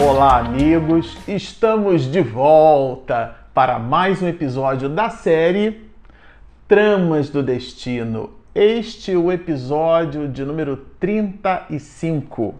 Olá, amigos! Estamos de volta para mais um episódio da série Tramas do Destino. Este é o episódio de número 35.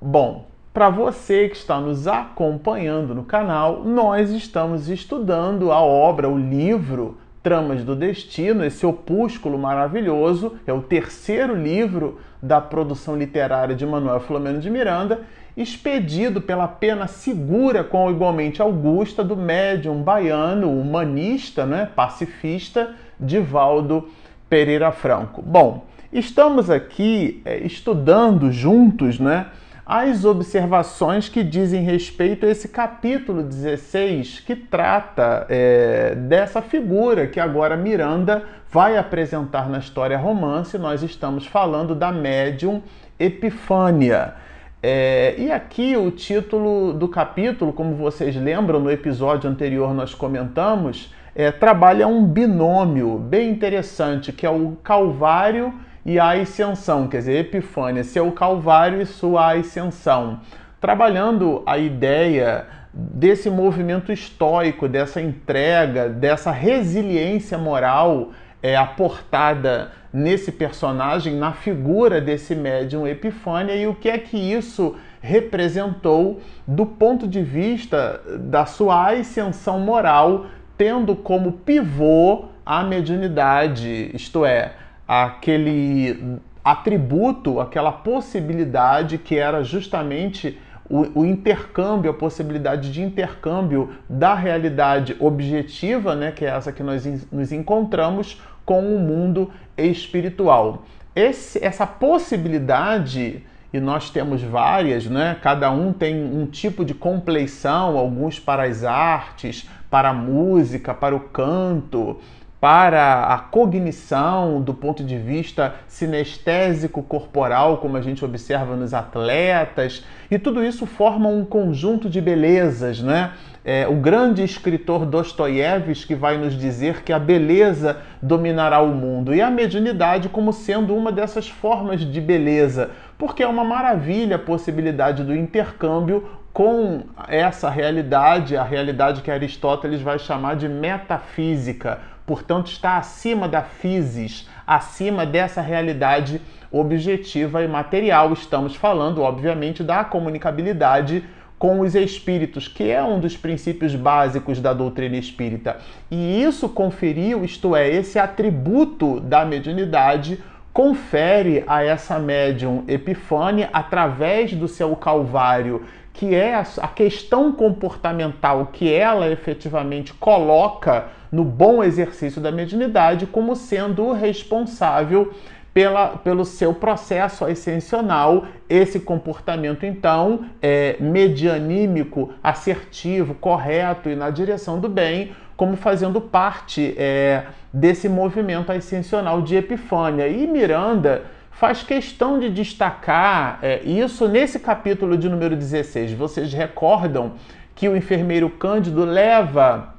Bom, para você que está nos acompanhando no canal, nós estamos estudando a obra, o livro Tramas do Destino, esse opúsculo maravilhoso, é o terceiro livro da produção literária de Manuel Filomeno de Miranda, expedido pela pena segura com igualmente augusta do médium baiano, humanista, né, pacifista, Divaldo Pereira Franco. Bom, estamos aqui é, estudando juntos, né, as observações que dizem respeito a esse capítulo 16 que trata é, dessa figura que agora Miranda vai apresentar na história romance. Nós estamos falando da médium Epifânia. É, e aqui o título do capítulo, como vocês lembram, no episódio anterior nós comentamos, é, trabalha um binômio bem interessante, que é o Calvário e a ascensão, quer dizer, Epifânia, seu Calvário e sua ascensão, trabalhando a ideia desse movimento estoico, dessa entrega, dessa resiliência moral é, aportada nesse personagem, na figura desse médium Epifânia, e o que é que isso representou do ponto de vista da sua ascensão moral, tendo como pivô a mediunidade, isto é, aquele atributo, aquela possibilidade que era justamente o, o, intercâmbio, a possibilidade de intercâmbio da realidade objetiva, né, que é essa que nós nos encontramos, com o mundo espiritual. Esse, essa possibilidade, e nós temos várias, né, cada um tem um tipo de compleição, alguns para as artes, para a música, para o canto, para a cognição do ponto de vista sinestésico corporal, como a gente observa nos atletas, e tudo isso forma um conjunto de belezas, né? É, o grande escritor Dostoiévski vai nos dizer que a beleza dominará o mundo e a mediunidade como sendo uma dessas formas de beleza, porque é uma maravilha a possibilidade do intercâmbio com essa realidade, a realidade que Aristóteles vai chamar de metafísica, portanto, está acima da physis, acima dessa realidade objetiva e material. Estamos falando, obviamente, da comunicabilidade com os espíritos, que é um dos princípios básicos da doutrina espírita. E isso conferiu, isto é, esse atributo da mediunidade confere a essa médium Epifânia através do seu calvário que é a questão comportamental que ela efetivamente coloca no bom exercício da mediunidade como sendo responsável pela, pelo seu processo ascensional. Esse comportamento, então, é medianímico, assertivo, correto e na direção do bem, como fazendo parte é, desse movimento ascensional de Epifânia. E Miranda faz questão de destacar é, isso nesse capítulo de número 16. Vocês recordam que o enfermeiro Cândido leva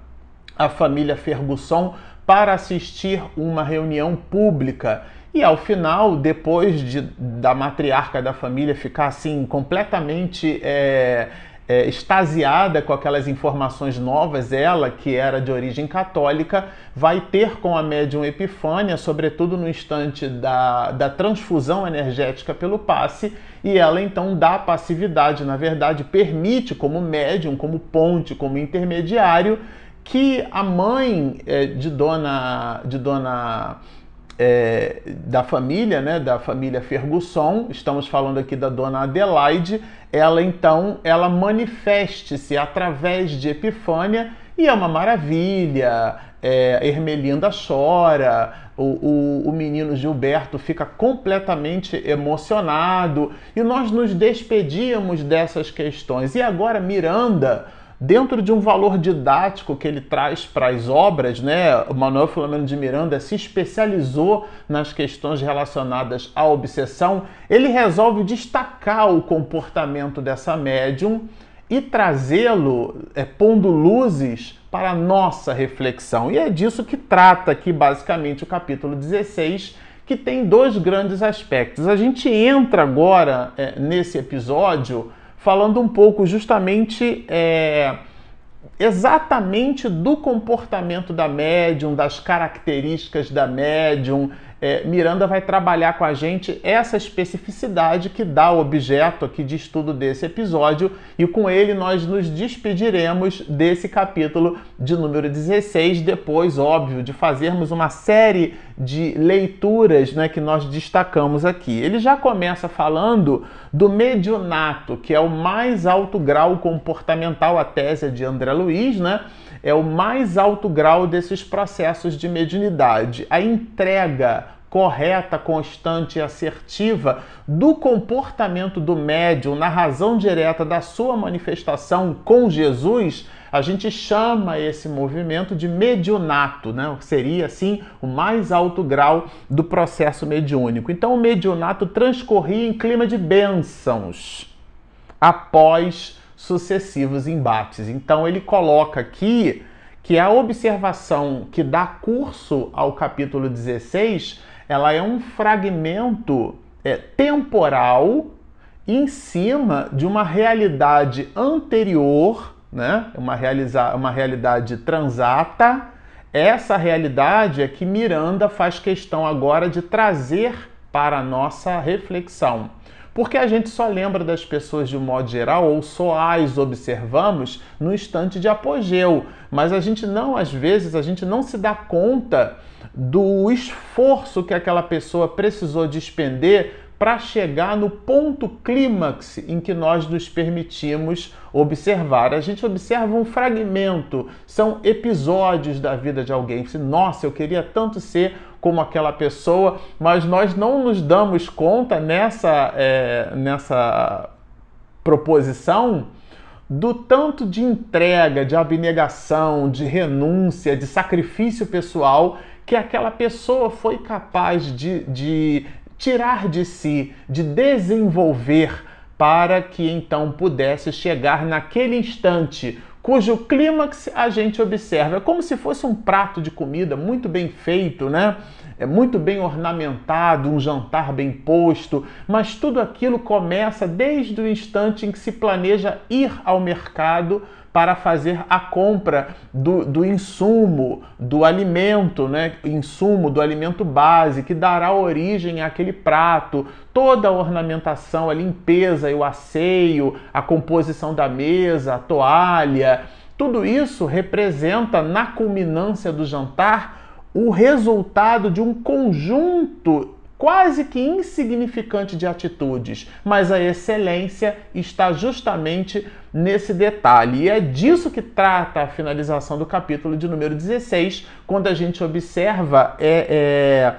a família Fergusson para assistir uma reunião pública. E ao final, depois de, da matriarca da família ficar assim completamente é, é, extasiada com aquelas informações novas, ela, que era de origem católica, vai ter com a médium Epifânia, sobretudo no instante da, da transfusão energética pelo passe, e ela então dá passividade, na verdade, permite, como médium, como ponte, como intermediário, que a mãe é, de dona. De dona é, da família, né, da família Ferguson, estamos falando aqui da dona Adelaide, ela então ela manifeste-se através de Epifânia e é uma maravilha. É, Ermelinda chora, o, o, o menino Gilberto fica completamente emocionado e nós nos despedíamos dessas questões. E agora Miranda dentro de um valor didático que ele traz para as obras, né? O Manuel Filomeno de Miranda se especializou nas questões relacionadas à obsessão. Ele resolve destacar o comportamento dessa médium e trazê-lo é, pondo luzes para a nossa reflexão. E é disso que trata aqui basicamente o capítulo 16, que tem dois grandes aspectos. A gente entra agora é, nesse episódio falando um pouco justamente. É, exatamente do comportamento da médium, das características da médium, é, Miranda vai trabalhar com a gente essa especificidade que dá o objeto aqui de estudo desse episódio e com ele nós nos despediremos desse capítulo de número 16, depois, óbvio, de fazermos uma série de leituras né, que nós destacamos aqui. Ele já começa falando do mediunato, que é o mais alto grau comportamental, a tese de André Luiz, né? É o mais alto grau desses processos de mediunidade. A entrega correta, constante e assertiva do comportamento do médium na razão direta da sua manifestação com Jesus, a gente chama esse movimento de mediunato, né? Seria assim o mais alto grau do processo mediúnico. Então o mediunato transcorria em clima de bênçãos após sucessivos embates. Então ele coloca aqui que a observação que dá curso ao capítulo 16, ela é um fragmento é, temporal em cima de uma realidade anterior, né? uma, uma realidade transata. Essa realidade é que Miranda faz questão agora de trazer para a nossa reflexão porque a gente só lembra das pessoas de um modo geral ou só as observamos no instante de apogeu, mas a gente não, às vezes, a gente não se dá conta do esforço que aquela pessoa precisou despender para chegar no ponto clímax em que nós nos permitimos observar. A gente observa um fragmento, são episódios da vida de alguém. Nossa, eu queria tanto ser como aquela pessoa, mas nós não nos damos conta nessa, é, nessa proposição do tanto de entrega, de abnegação, de renúncia, de sacrifício pessoal que aquela pessoa foi capaz de, de tirar de si, de desenvolver para que então pudesse chegar naquele instante cujo clímax a gente observa. É como se fosse um prato de comida muito bem feito, né? É muito bem ornamentado, um jantar bem posto, mas tudo aquilo começa desde o instante em que se planeja ir ao mercado para fazer a compra do, do insumo, do alimento, né? Insumo do alimento base que dará origem àquele prato, toda a ornamentação, a limpeza e o asseio, a composição da mesa, a toalha, tudo isso representa na culminância do jantar o resultado de um conjunto quase que insignificante de atitudes, mas a excelência está justamente nesse detalhe. E é disso que trata a finalização do capítulo de número 16, quando a gente observa é,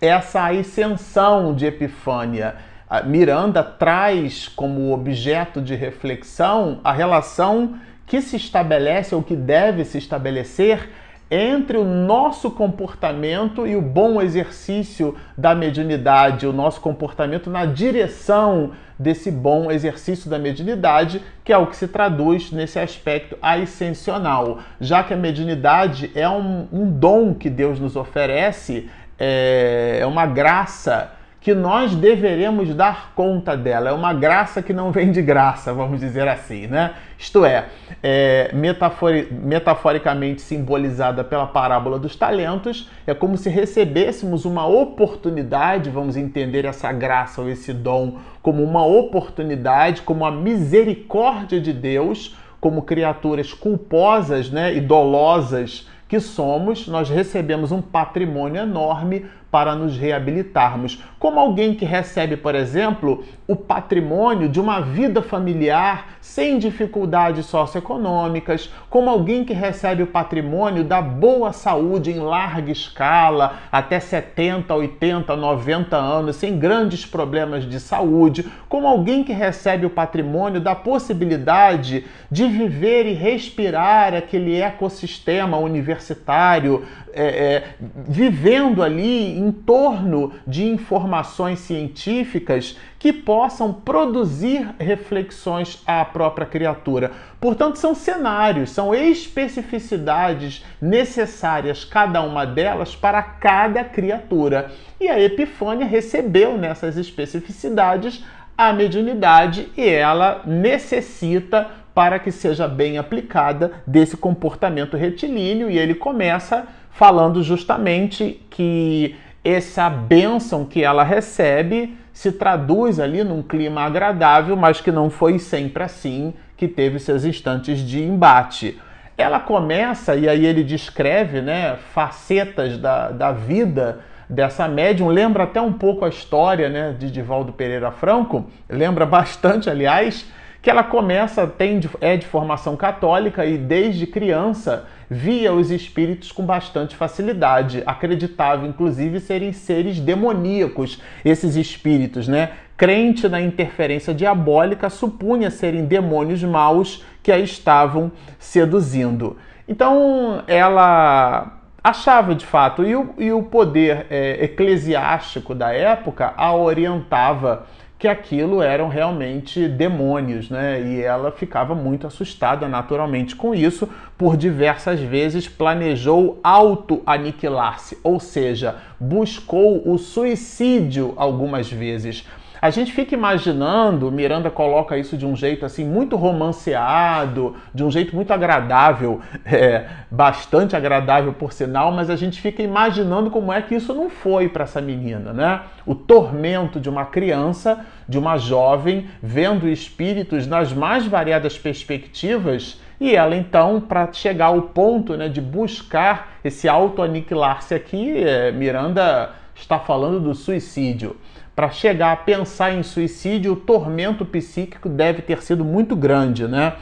é, essa ascensão de Epifânia. A Miranda traz como objeto de reflexão a relação que se estabelece ou que deve se estabelecer entre o nosso comportamento e o bom exercício da mediunidade, o nosso comportamento na direção desse bom exercício da mediunidade, que é o que se traduz nesse aspecto ascensional. Já que a mediunidade é um, um dom que Deus nos oferece, é, é uma graça que nós deveremos dar conta dela. É uma graça que não vem de graça, vamos dizer assim, né? Isto é, é metafori metaforicamente simbolizada pela parábola dos talentos, é como se recebêssemos uma oportunidade, vamos entender essa graça ou esse dom como uma oportunidade, como a misericórdia de Deus, como criaturas culposas né, e dolosas que somos, nós recebemos um patrimônio enorme para nos reabilitarmos. Como alguém que recebe, por exemplo, o patrimônio de uma vida familiar sem dificuldades socioeconômicas, como alguém que recebe o patrimônio da boa saúde em larga escala, até 70, 80, 90 anos, sem grandes problemas de saúde, como alguém que recebe o patrimônio da possibilidade de viver e respirar aquele ecossistema universitário, é, é, vivendo ali em torno de informações científicas que possam produzir reflexões à própria criatura. Portanto, são cenários, são especificidades necessárias, cada uma delas, para cada criatura. E a Epifânia recebeu nessas especificidades a mediunidade e ela necessita para que seja bem aplicada desse comportamento retilíneo e ele começa falando justamente que essa bênção que ela recebe se traduz ali num clima agradável, mas que não foi sempre assim, que teve seus instantes de embate. Ela começa, e aí ele descreve né, facetas da, da vida dessa médium, lembra até um pouco a história né, de Divaldo Pereira Franco, lembra bastante, aliás, que ela começa, tem, é de formação católica e desde criança via os espíritos com bastante facilidade. Acreditava, inclusive, serem seres demoníacos, esses espíritos, né? Crente na interferência diabólica, supunha serem demônios maus que a estavam seduzindo. Então, ela achava de fato, e o, e o poder é, eclesiástico da época a orientava que aquilo eram realmente demônios, né? E ela ficava muito assustada naturalmente com isso, por diversas vezes planejou auto-aniquilar-se, ou seja, buscou o suicídio algumas vezes. A gente fica imaginando, Miranda coloca isso de um jeito assim muito romanceado, de um jeito muito agradável, é, bastante agradável por sinal, mas a gente fica imaginando como é que isso não foi para essa menina, né? O tormento de uma criança, de uma jovem, vendo espíritos nas mais variadas perspectivas e ela então, para chegar ao ponto né, de buscar esse auto-aniquilar-se aqui, é, Miranda está falando do suicídio para chegar a pensar em suicídio, o tormento psíquico deve ter sido muito grande, né?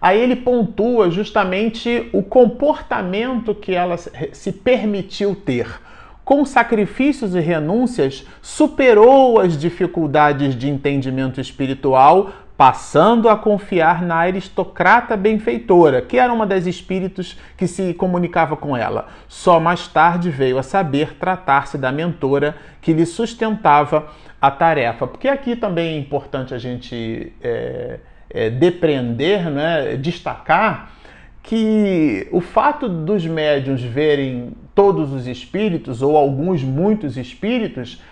Aí ele pontua justamente o comportamento que ela se permitiu ter. Com sacrifícios e renúncias, superou as dificuldades de entendimento espiritual passando a confiar na aristocrata benfeitora, que era uma das espíritos que se comunicava com ela. Só mais tarde veio a saber tratar-se da mentora que lhe sustentava a tarefa. Porque aqui também é importante a gente é, é, depreender, né, destacar que o fato dos médiuns verem todos os espíritos, ou alguns muitos espíritos,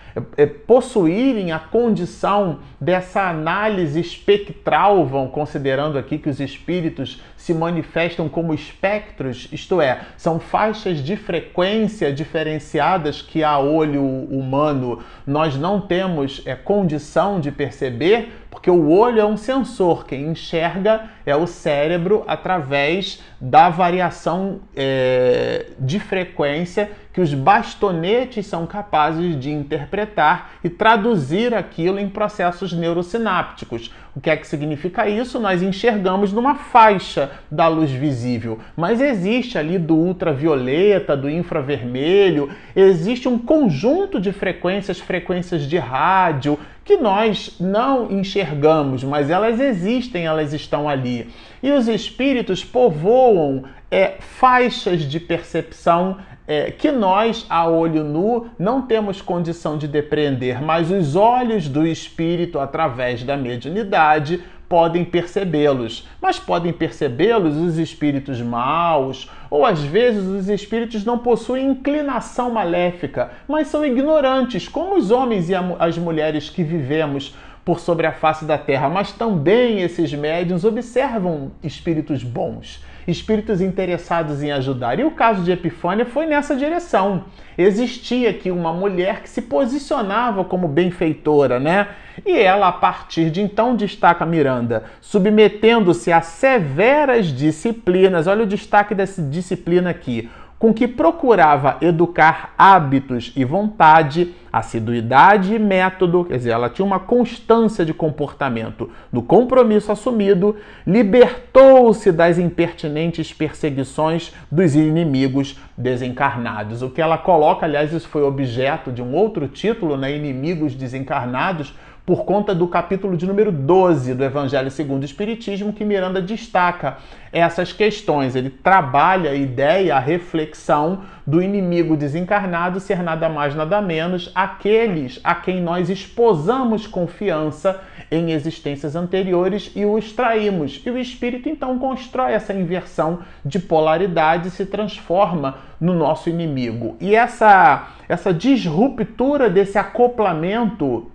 possuírem a condição dessa análise espectral, vão considerando aqui que os espíritos se manifestam como espectros, isto é, são faixas de frequência diferenciadas que a olho humano nós não temos é, condição de perceber, porque o olho é um sensor, quem enxerga é o cérebro através da variação é, de frequência que os bastonetes são capazes de interpretar e traduzir aquilo em processos neurosinápticos. O que é que significa isso? Nós enxergamos numa faixa da luz visível, mas existe ali do ultravioleta, do infravermelho, existe um conjunto de frequências, frequências de rádio, que nós não enxergamos, mas elas existem, elas estão ali. E os espíritos povoam é, faixas de percepção é, que nós, a olho nu, não temos condição de depreender, mas os olhos do espírito, através da mediunidade, podem percebê-los. Mas podem percebê-los os espíritos maus, ou às vezes os espíritos não possuem inclinação maléfica, mas são ignorantes, como os homens e as mulheres que vivemos por sobre a face da terra. Mas também esses médiuns observam espíritos bons espíritos interessados em ajudar. E o caso de Epifânia foi nessa direção. Existia aqui uma mulher que se posicionava como benfeitora, né? E ela, a partir de então, destaca Miranda, submetendo-se a severas disciplinas. Olha o destaque dessa disciplina aqui com que procurava educar hábitos e vontade, assiduidade e método, quer dizer, ela tinha uma constância de comportamento no compromisso assumido, libertou-se das impertinentes perseguições dos inimigos desencarnados. O que ela coloca, aliás, isso foi objeto de um outro título, né, Inimigos Desencarnados, por conta do capítulo de número 12 do Evangelho segundo o Espiritismo, que Miranda destaca essas questões. Ele trabalha a ideia, a reflexão do inimigo desencarnado ser nada mais, nada menos aqueles a quem nós esposamos confiança em existências anteriores e o extraímos. E o espírito então constrói essa inversão de polaridade e se transforma no nosso inimigo. E essa, essa disruptura desse acoplamento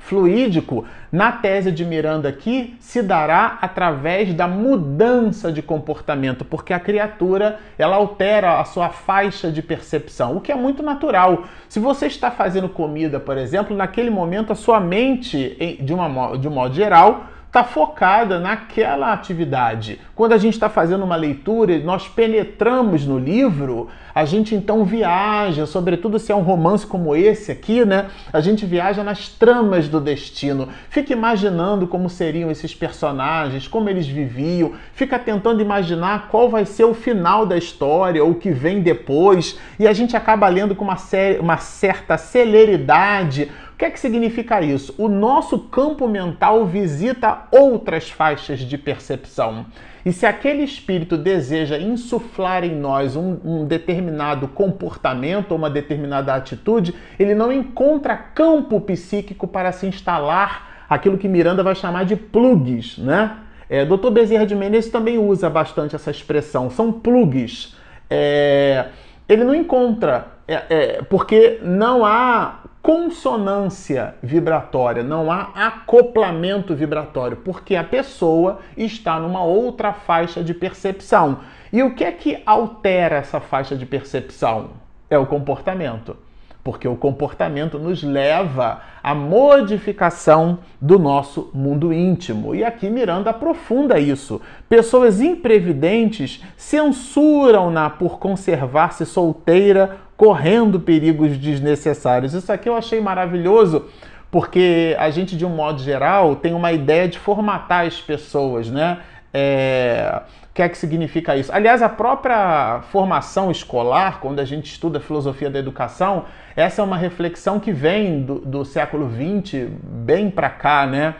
fluídico, na tese de Miranda aqui, se dará através da mudança de comportamento, porque a criatura ela altera a sua faixa de percepção, o que é muito natural. Se você está fazendo comida, por exemplo, naquele momento a sua mente, de, uma, de um modo geral, está focada naquela atividade. Quando a gente está fazendo uma leitura e nós penetramos no livro, a gente então viaja, sobretudo se é um romance como esse aqui, né? A gente viaja nas tramas do destino. Fica imaginando como seriam esses personagens, como eles viviam, fica tentando imaginar qual vai ser o final da história ou o que vem depois, e a gente acaba lendo com uma, uma certa celeridade que é que significa isso? O nosso campo mental visita outras faixas de percepção. E se aquele espírito deseja insuflar em nós um, um, determinado comportamento ou uma determinada atitude, ele não encontra campo psíquico para se instalar aquilo que Miranda vai chamar de plugs, né? É, Dr. Bezerra de Menezes também usa bastante essa expressão, são plugs. É, ele não encontra, é, é porque não há consonância vibratória, não há acoplamento vibratório, porque a pessoa está numa outra faixa de percepção. E o que é que altera essa faixa de percepção? É o comportamento porque o comportamento nos leva à modificação do nosso mundo íntimo. E aqui Miranda aprofunda isso. Pessoas imprevidentes censuram-na por conservar-se solteira, correndo perigos desnecessários. Isso aqui eu achei maravilhoso. Porque a gente, de um modo geral, tem uma ideia de formatar as pessoas, né? É, o que é que significa isso? Aliás, a própria formação escolar, quando a gente estuda a filosofia da educação, essa é uma reflexão que vem do, do século XX bem para cá, né?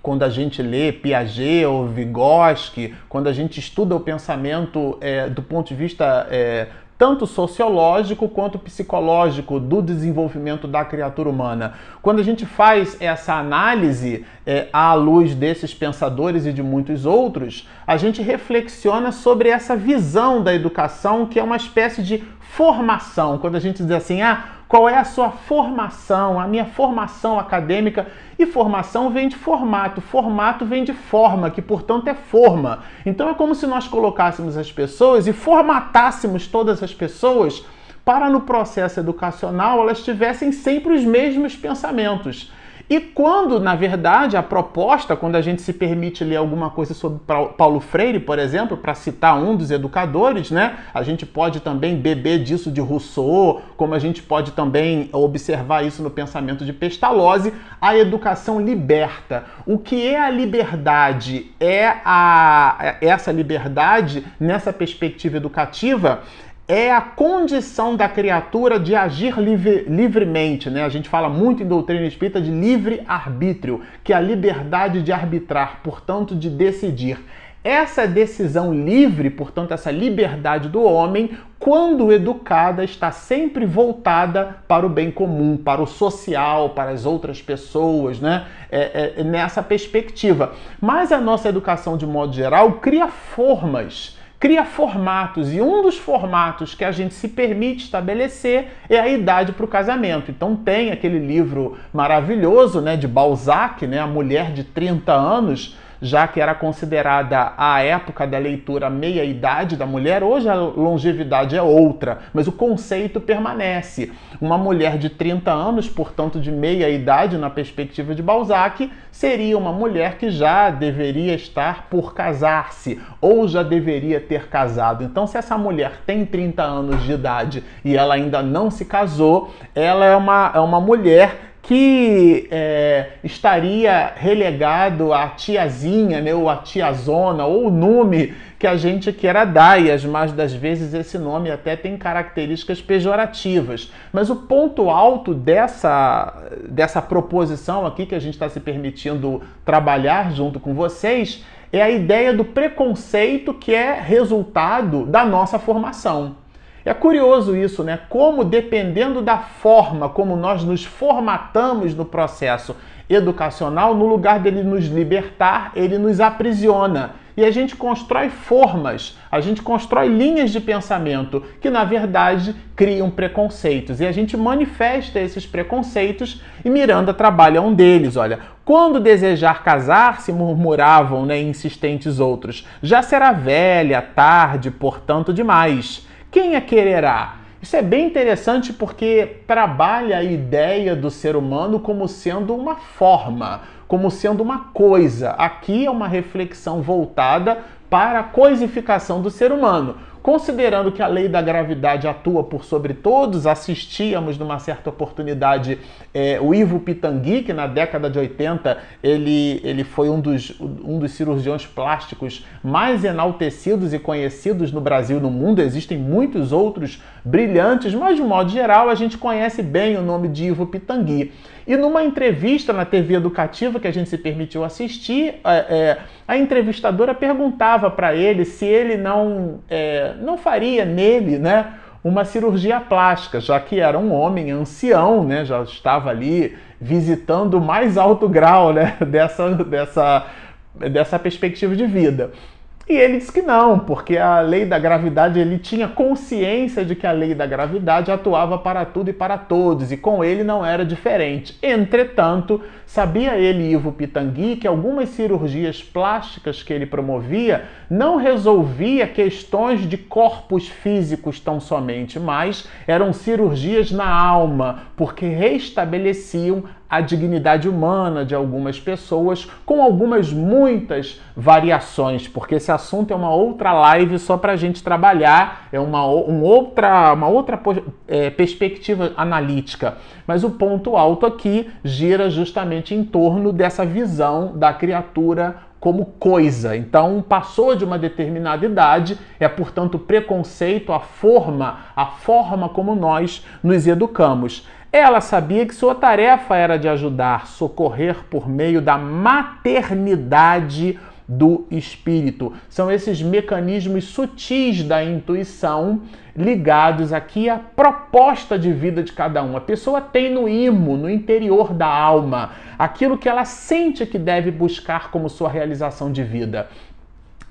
Quando a gente lê Piaget ou Vygotsky, quando a gente estuda o pensamento é, do ponto de vista é, tanto sociológico quanto psicológico do desenvolvimento da criatura humana. Quando a gente faz essa análise é, à luz desses pensadores e de muitos outros, a gente reflexiona sobre essa visão da educação que é uma espécie de formação. Quando a gente diz assim, ah, qual é a sua formação, a minha formação acadêmica. E formação vem de formato, formato vem de forma, que portanto é forma. Então é como se nós colocássemos as pessoas e formatássemos todas as pessoas para no processo educacional elas tivessem sempre os mesmos pensamentos. E quando, na verdade, a proposta, quando a gente se permite ler alguma coisa sobre Paulo Freire, por exemplo, para citar um dos educadores, né? A gente pode também beber disso de Rousseau, como a gente pode também observar isso no pensamento de Pestalozzi, a educação liberta. O que é a liberdade? É a essa liberdade nessa perspectiva educativa é a condição da criatura de agir livre, livremente. Né? A gente fala muito em doutrina espírita de livre-arbítrio, que é a liberdade de arbitrar, portanto, de decidir. Essa decisão livre, portanto, essa liberdade do homem, quando educada, está sempre voltada para o bem comum, para o social, para as outras pessoas, né? É, é, nessa perspectiva. Mas a nossa educação, de modo geral, cria formas cria formatos e um dos formatos que a gente se permite estabelecer é a idade para o casamento. Então tem aquele livro maravilhoso, né, de Balzac, né, a mulher de 30 anos, já que era considerada a época da leitura meia-idade da mulher, hoje a longevidade é outra, mas o conceito permanece. Uma mulher de 30 anos, portanto de meia-idade na perspectiva de Balzac, seria uma mulher que já deveria estar por casar-se ou já deveria ter casado. Então, se essa mulher tem 30 anos de idade e ela ainda não se casou, ela é uma, é uma mulher que é, estaria relegado à tiazinha, né, ou à tiazona, ou o nome que a gente queira dar, e as mais das vezes esse nome até tem características pejorativas. Mas o ponto alto dessa, dessa proposição aqui que a gente está se permitindo trabalhar junto com vocês é a ideia do preconceito que é resultado da nossa formação. É curioso isso, né? Como dependendo da forma como nós nos formatamos no processo educacional, no lugar dele nos libertar, ele nos aprisiona e a gente constrói formas, a gente constrói linhas de pensamento que, na verdade, criam preconceitos. E a gente manifesta esses preconceitos e Miranda trabalha um deles. Olha, quando desejar casar-se, murmuravam né, insistentes outros, já será velha, tarde, portanto, demais. Quem a quererá? Isso é bem interessante porque trabalha a ideia do ser humano como sendo uma forma, como sendo uma coisa. Aqui é uma reflexão voltada para a coisificação do ser humano. Considerando que a lei da gravidade atua por sobre todos, assistíamos numa certa oportunidade é, o Ivo Pitangui, que na década de 80 ele, ele foi um dos, um dos cirurgiões plásticos mais enaltecidos e conhecidos no Brasil e no mundo. Existem muitos outros brilhantes, mas de modo geral a gente conhece bem o nome de Ivo Pitangui. E numa entrevista na TV educativa que a gente se permitiu assistir, é, a entrevistadora perguntava para ele se ele não, é, não faria nele, né? Uma cirurgia plástica, já que era um homem ancião, né? Já estava ali visitando o mais alto grau, né? Dessa, dessa, dessa perspectiva de vida. E ele disse que não, porque a lei da gravidade, ele tinha consciência de que a lei da gravidade atuava para tudo e para todos, e com ele não era diferente. Entretanto, sabia ele, Ivo Pitangui, que algumas cirurgias plásticas que ele promovia não resolvia questões de corpos físicos tão somente, mas eram cirurgias na alma, porque restabeleciam a dignidade humana de algumas pessoas, com algumas muitas variações, porque esse assunto é uma outra live só para a gente trabalhar, é uma, um outra, uma outra é, perspectiva analítica. Mas o ponto alto aqui gira justamente em torno dessa visão da criatura como coisa. Então, passou de uma determinada idade, é portanto preconceito a forma, a forma como nós nos educamos. Ela sabia que sua tarefa era de ajudar, socorrer por meio da maternidade do espírito. São esses mecanismos sutis da intuição ligados aqui à proposta de vida de cada um. A pessoa tem no imo, no interior da alma, aquilo que ela sente que deve buscar como sua realização de vida.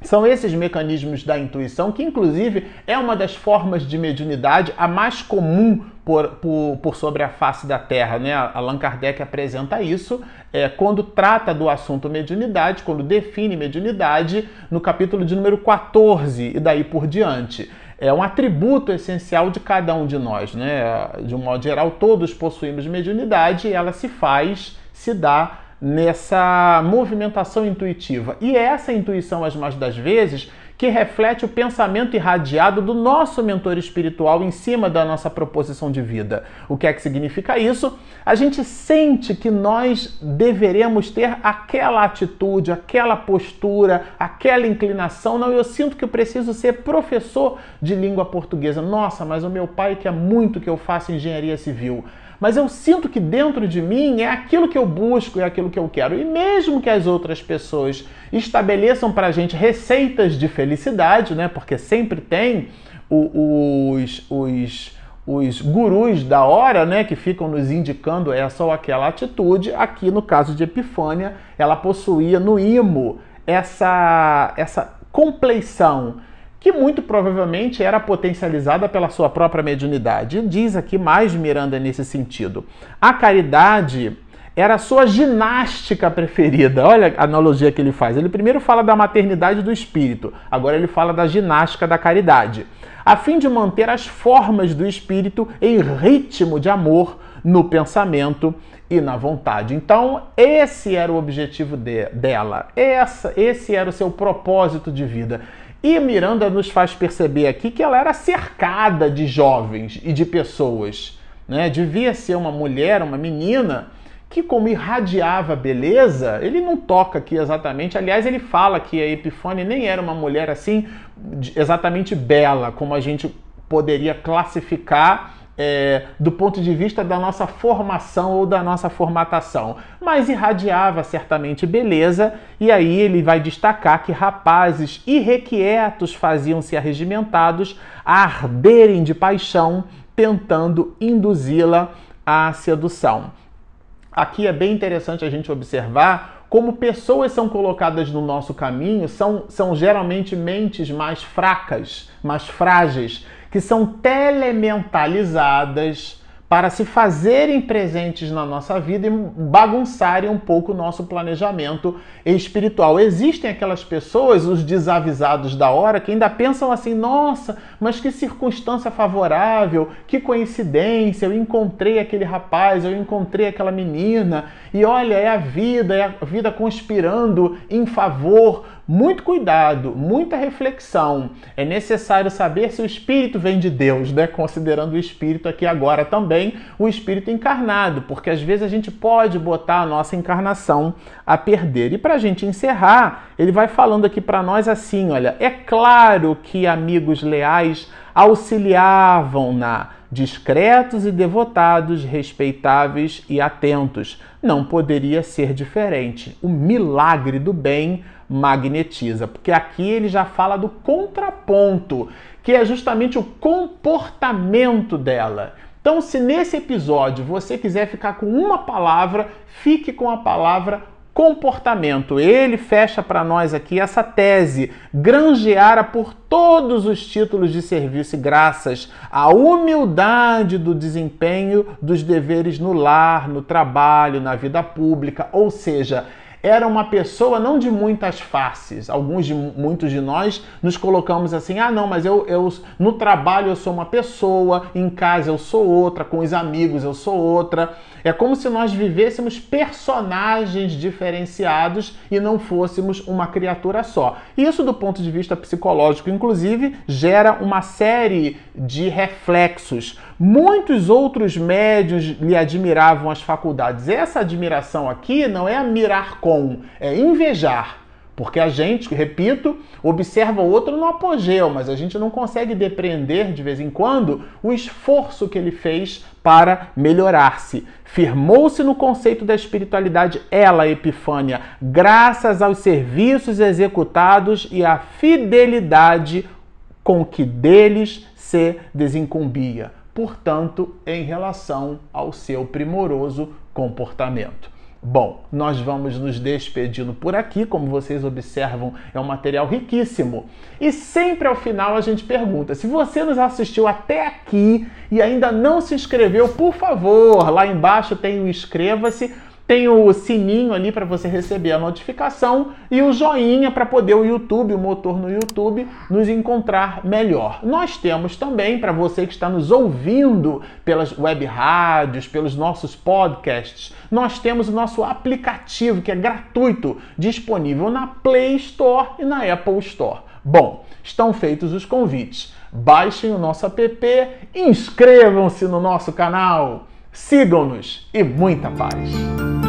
São esses mecanismos da intuição, que inclusive é uma das formas de mediunidade a mais comum por, por, por sobre a face da Terra. Né? Allan Kardec apresenta isso é, quando trata do assunto mediunidade, quando define mediunidade, no capítulo de número 14 e daí por diante. É um atributo essencial de cada um de nós. Né? De um modo geral, todos possuímos mediunidade e ela se faz, se dá nessa movimentação intuitiva. E é essa intuição, as mais das vezes, que reflete o pensamento irradiado do nosso mentor espiritual em cima da nossa proposição de vida. O que é que significa isso? A gente sente que nós deveremos ter aquela atitude, aquela postura, aquela inclinação. Não, eu sinto que eu preciso ser professor de língua portuguesa. Nossa, mas o meu pai quer muito que eu faça engenharia civil mas eu sinto que dentro de mim é aquilo que eu busco, é aquilo que eu quero. E mesmo que as outras pessoas estabeleçam para a gente receitas de felicidade, né? Porque sempre tem os, os, os gurus da hora, né? Que ficam nos indicando essa ou aquela atitude. Aqui no caso de Epifânia, ela possuía no imo essa, essa compleição que muito provavelmente era potencializada pela sua própria mediunidade. Diz aqui mais Miranda nesse sentido. A caridade era a sua ginástica preferida. Olha a analogia que ele faz. Ele primeiro fala da maternidade do espírito, agora ele fala da ginástica da caridade, a fim de manter as formas do espírito em ritmo de amor no pensamento e na vontade. Então, esse era o objetivo de, dela, essa, esse era o seu propósito de vida. E Miranda nos faz perceber aqui que ela era cercada de jovens e de pessoas. Né? Devia ser uma mulher, uma menina, que, como irradiava beleza, ele não toca aqui exatamente. Aliás, ele fala que a Epifânia nem era uma mulher assim exatamente bela, como a gente poderia classificar é, do ponto de vista da nossa formação ou da nossa formatação, mas irradiava certamente beleza, e aí ele vai destacar que rapazes irrequietos faziam-se arregimentados a arderem de paixão, tentando induzi-la à sedução. aqui é bem interessante a gente observar como pessoas são colocadas no nosso caminho são, são geralmente mentes mais fracas, mais frágeis, que são telementalizadas para se fazerem presentes na nossa vida e bagunçarem um pouco o nosso planejamento espiritual. Existem aquelas pessoas, os desavisados da hora, que ainda pensam assim: nossa, mas que circunstância favorável, que coincidência, eu encontrei aquele rapaz, eu encontrei aquela menina, e olha, é a vida, é a vida conspirando em favor muito cuidado, muita reflexão. É necessário saber se o espírito vem de Deus, né? Considerando o espírito aqui agora também o espírito encarnado, porque às vezes a gente pode botar a nossa encarnação a perder. E para a gente encerrar, ele vai falando aqui para nós assim: olha, é claro que amigos leais auxiliavam-na, discretos e devotados, respeitáveis e atentos. Não poderia ser diferente. O milagre do bem magnetiza, porque aqui ele já fala do contraponto, que é justamente o comportamento dela. Então, se nesse episódio você quiser ficar com uma palavra, fique com a palavra comportamento. Ele fecha para nós aqui essa tese, granjeara por todos os títulos de serviço e graças à humildade do desempenho dos deveres no lar, no trabalho, na vida pública, ou seja, era uma pessoa não de muitas faces. Alguns de muitos de nós nos colocamos assim: ah, não, mas eu, eu no trabalho eu sou uma pessoa, em casa eu sou outra, com os amigos eu sou outra. É como se nós vivêssemos personagens diferenciados e não fôssemos uma criatura só. Isso, do ponto de vista psicológico, inclusive, gera uma série de reflexos. Muitos outros médios lhe admiravam as faculdades. Essa admiração aqui não é admirar com, é invejar. Porque a gente, repito, observa o outro no apogeu, mas a gente não consegue depreender de vez em quando o esforço que ele fez para melhorar-se. Firmou-se no conceito da espiritualidade ela, Epifânia, graças aos serviços executados e à fidelidade com que deles se desincumbia, portanto, em relação ao seu primoroso comportamento. Bom, nós vamos nos despedindo por aqui. Como vocês observam, é um material riquíssimo. E sempre ao final a gente pergunta: se você nos assistiu até aqui e ainda não se inscreveu, por favor, lá embaixo tem o inscreva-se tem o sininho ali para você receber a notificação e o joinha para poder o YouTube, o motor no YouTube, nos encontrar melhor. Nós temos também, para você que está nos ouvindo pelas web rádios, pelos nossos podcasts, nós temos o nosso aplicativo que é gratuito, disponível na Play Store e na Apple Store. Bom, estão feitos os convites. Baixem o nosso app, inscrevam-se no nosso canal. Sigam-nos e muita paz!